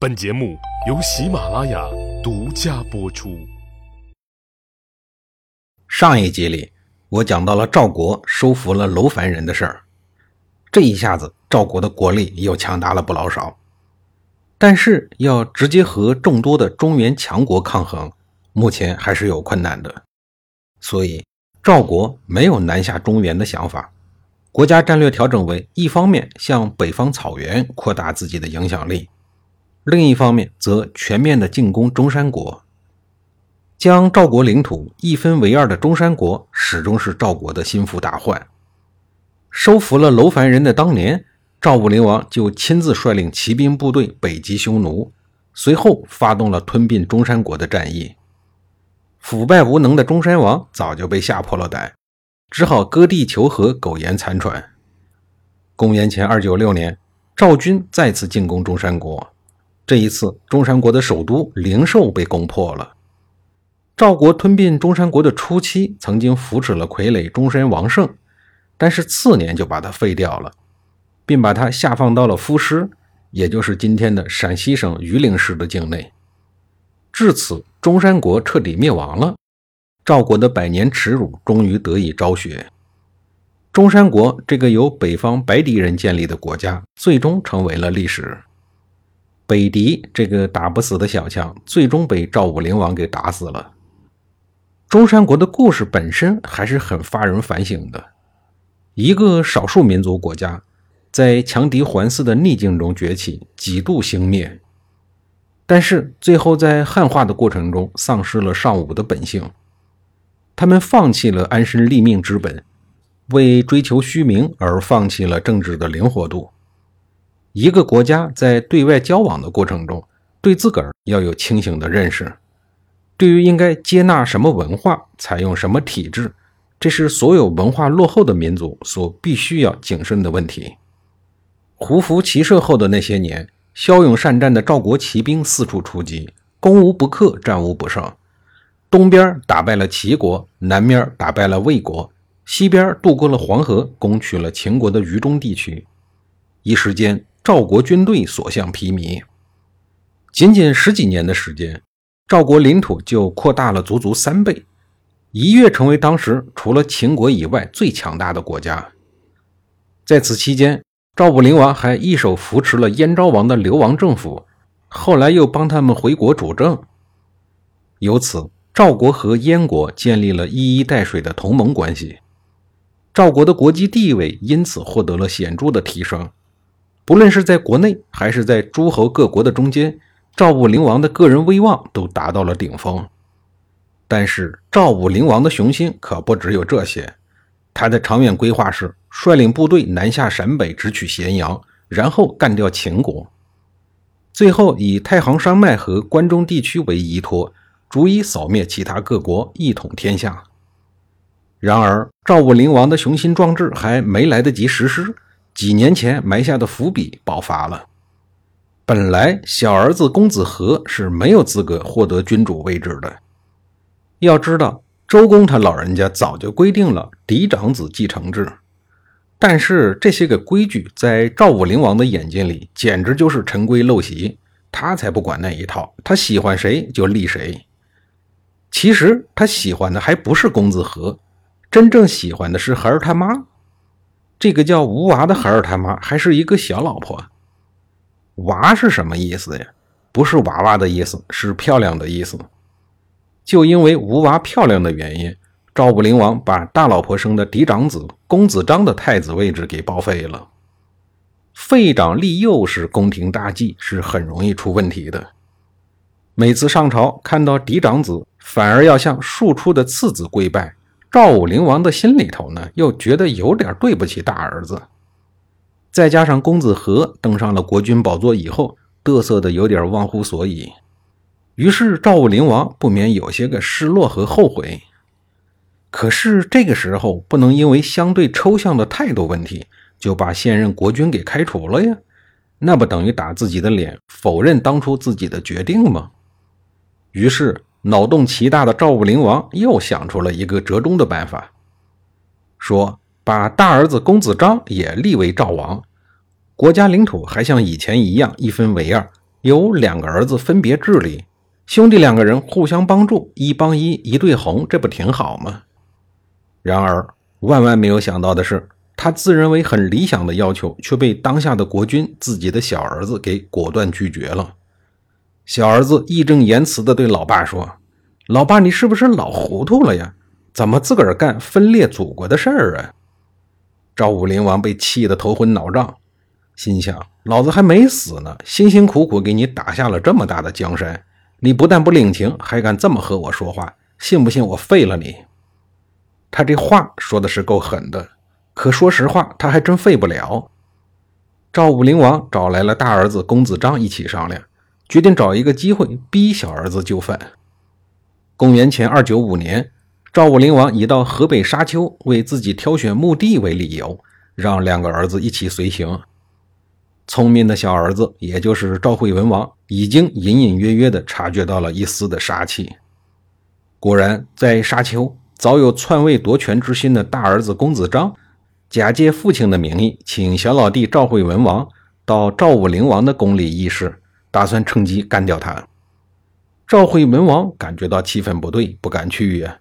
本节目由喜马拉雅独家播出。上一集里，我讲到了赵国收服了楼烦人的事儿，这一下子赵国的国力又强大了不老少。但是要直接和众多的中原强国抗衡，目前还是有困难的。所以赵国没有南下中原的想法，国家战略调整为：一方面向北方草原扩大自己的影响力。另一方面，则全面的进攻中山国，将赵国领土一分为二的中山国，始终是赵国的心腹大患。收服了楼烦人的当年，赵武灵王就亲自率领骑兵部队北击匈奴，随后发动了吞并中山国的战役。腐败无能的中山王早就被吓破了胆，只好割地求和，苟延残喘。公元前二九六年，赵军再次进攻中山国。这一次，中山国的首都灵寿被攻破了。赵国吞并中山国的初期，曾经扶持了傀儡中山王胜，但是次年就把他废掉了，并把他下放到了夫师，也就是今天的陕西省榆林市的境内。至此，中山国彻底灭亡了，赵国的百年耻辱终于得以昭雪。中山国这个由北方白狄人建立的国家，最终成为了历史。北狄这个打不死的小强，最终被赵武灵王给打死了。中山国的故事本身还是很发人反省的。一个少数民族国家，在强敌环伺的逆境中崛起，几度兴灭，但是最后在汉化的过程中丧失了尚武的本性。他们放弃了安身立命之本，为追求虚名而放弃了政治的灵活度。一个国家在对外交往的过程中，对自个儿要有清醒的认识。对于应该接纳什么文化、采用什么体制，这是所有文化落后的民族所必须要谨慎的问题。胡服骑射后的那些年，骁勇善战的赵国骑兵四处出击，攻无不克，战无不胜。东边打败了齐国，南面打败了魏国，西边渡过了黄河，攻取了秦国的渝中地区。一时间。赵国军队所向披靡，仅仅十几年的时间，赵国领土就扩大了足足三倍，一跃成为当时除了秦国以外最强大的国家。在此期间，赵武灵王还一手扶持了燕昭王的流亡政府，后来又帮他们回国主政。由此，赵国和燕国建立了一衣带水的同盟关系，赵国的国际地位因此获得了显著的提升。不论是在国内还是在诸侯各国的中间，赵武灵王的个人威望都达到了顶峰。但是赵武灵王的雄心可不只有这些，他的长远规划是率领部队南下陕北，直取咸阳，然后干掉秦国，最后以太行山脉和关中地区为依托，逐一扫灭其他各国，一统天下。然而赵武灵王的雄心壮志还没来得及实施。几年前埋下的伏笔爆发了。本来小儿子公子和是没有资格获得君主位置的。要知道，周公他老人家早就规定了嫡长子继承制，但是这些个规矩在赵武灵王的眼睛里简直就是陈规陋习，他才不管那一套，他喜欢谁就立谁。其实他喜欢的还不是公子和，真正喜欢的是孩儿他妈。这个叫吴娃的孩儿他妈还是一个小老婆。娃是什么意思呀？不是娃娃的意思，是漂亮的意思。就因为吴娃漂亮的原因，赵武灵王把大老婆生的嫡长子公子章的太子位置给报废了。废长立幼是宫廷大忌，是很容易出问题的。每次上朝看到嫡长子，反而要向庶出的次子跪拜。赵武灵王的心里头呢，又觉得有点对不起大儿子。再加上公子和登上了国君宝座以后，嘚瑟的有点忘乎所以，于是赵武灵王不免有些个失落和后悔。可是这个时候不能因为相对抽象的态度问题，就把现任国君给开除了呀？那不等于打自己的脸，否认当初自己的决定吗？于是。脑洞奇大的赵武灵王又想出了一个折中的办法，说把大儿子公子章也立为赵王，国家领土还像以前一样一分为二，有两个儿子分别治理，兄弟两个人互相帮助，一帮一，一对红，这不挺好吗？然而，万万没有想到的是，他自认为很理想的要求，却被当下的国君自己的小儿子给果断拒绝了。小儿子义正言辞地对老爸说：“老爸，你是不是老糊涂了呀？怎么自个儿干分裂祖国的事儿啊？”赵武灵王被气得头昏脑胀，心想：老子还没死呢，辛辛苦苦给你打下了这么大的江山，你不但不领情，还敢这么和我说话，信不信我废了你？他这话说的是够狠的，可说实话，他还真废不了。赵武灵王找来了大儿子公子章一起商量。决定找一个机会逼小儿子就范。公元前二九五年，赵武灵王以到河北沙丘为自己挑选墓地为理由，让两个儿子一起随行。聪明的小儿子，也就是赵惠文王，已经隐隐约约地察觉到了一丝的杀气。果然，在沙丘早有篡位夺权之心的大儿子公子章，假借父亲的名义，请小老弟赵惠文王到赵武灵王的宫里议事。打算趁机干掉他。赵惠文王感觉到气氛不对，不敢去呀，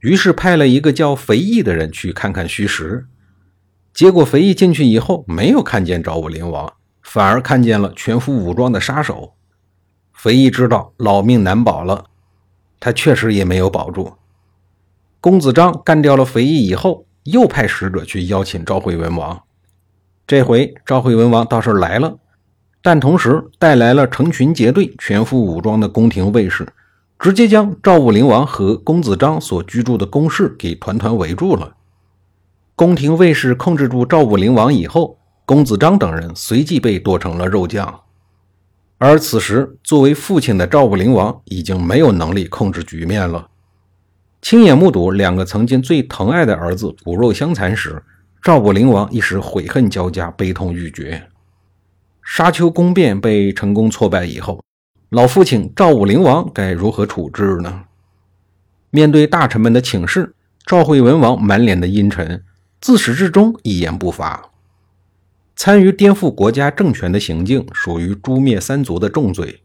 于是派了一个叫肥义的人去看看虚实。结果肥义进去以后，没有看见赵武灵王，反而看见了全副武装的杀手。肥义知道老命难保了，他确实也没有保住。公子章干掉了肥义以后，又派使者去邀请赵惠文王。这回赵惠文王倒是来了。但同时带来了成群结队、全副武装的宫廷卫士，直接将赵武灵王和公子章所居住的宫室给团团围住了。宫廷卫士控制住赵武灵王以后，公子章等人随即被剁成了肉酱。而此时，作为父亲的赵武灵王已经没有能力控制局面了。亲眼目睹两个曾经最疼爱的儿子骨肉相残时，赵武灵王一时悔恨交加，悲痛欲绝。沙丘宫变被成功挫败以后，老父亲赵武灵王该如何处置呢？面对大臣们的请示，赵惠文王满脸的阴沉，自始至终一言不发。参与颠覆国家政权的行径属于诛灭三族的重罪，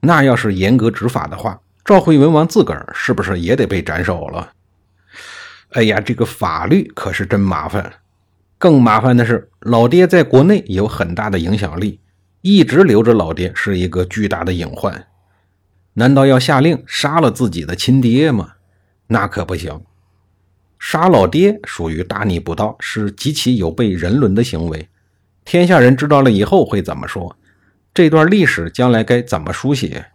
那要是严格执法的话，赵惠文王自个儿是不是也得被斩首了？哎呀，这个法律可是真麻烦。更麻烦的是，老爹在国内有很大的影响力，一直留着老爹是一个巨大的隐患。难道要下令杀了自己的亲爹吗？那可不行。杀老爹属于大逆不道，是极其有悖人伦的行为。天下人知道了以后会怎么说？这段历史将来该怎么书写？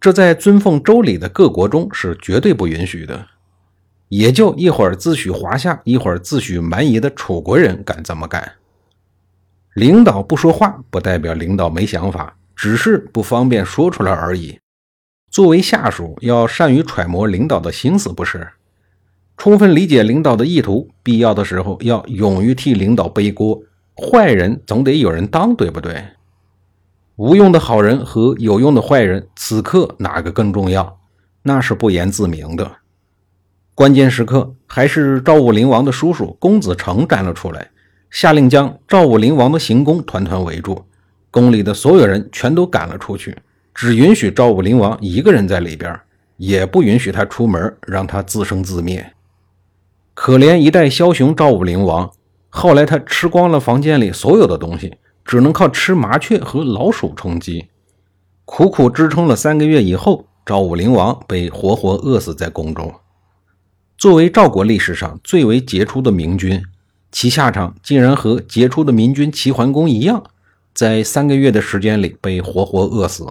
这在尊奉周礼的各国中是绝对不允许的。也就一会儿自诩华夏，一会儿自诩蛮夷的楚国人敢这么干。领导不说话，不代表领导没想法，只是不方便说出来而已。作为下属，要善于揣摩领导的心思，不是？充分理解领导的意图，必要的时候要勇于替领导背锅。坏人总得有人当，对不对？无用的好人和有用的坏人，此刻哪个更重要？那是不言自明的。关键时刻，还是赵武灵王的叔叔公子成站了出来，下令将赵武灵王的行宫团团围住，宫里的所有人全都赶了出去，只允许赵武灵王一个人在里边，也不允许他出门，让他自生自灭。可怜一代枭雄赵武灵王，后来他吃光了房间里所有的东西，只能靠吃麻雀和老鼠充饥，苦苦支撑了三个月以后，赵武灵王被活活饿死在宫中。作为赵国历史上最为杰出的明君，其下场竟然和杰出的明君齐桓公一样，在三个月的时间里被活活饿死。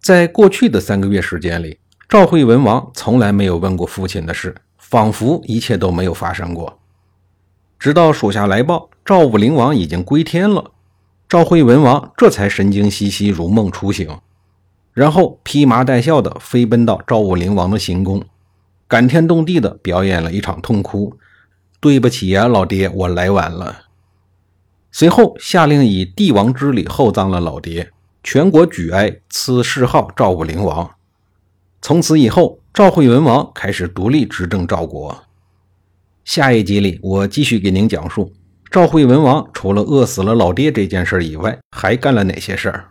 在过去的三个月时间里，赵惠文王从来没有问过父亲的事，仿佛一切都没有发生过。直到属下来报赵武灵王已经归天了，赵惠文王这才神经兮兮如梦初醒，然后披麻戴孝地飞奔到赵武灵王的行宫。感天动地的表演了一场痛哭，对不起呀，老爹，我来晚了。随后下令以帝王之礼厚葬了老爹，全国举哀，赐谥号赵武灵王。从此以后，赵惠文王开始独立执政赵国。下一集里，我继续给您讲述赵惠文王除了饿死了老爹这件事以外，还干了哪些事儿。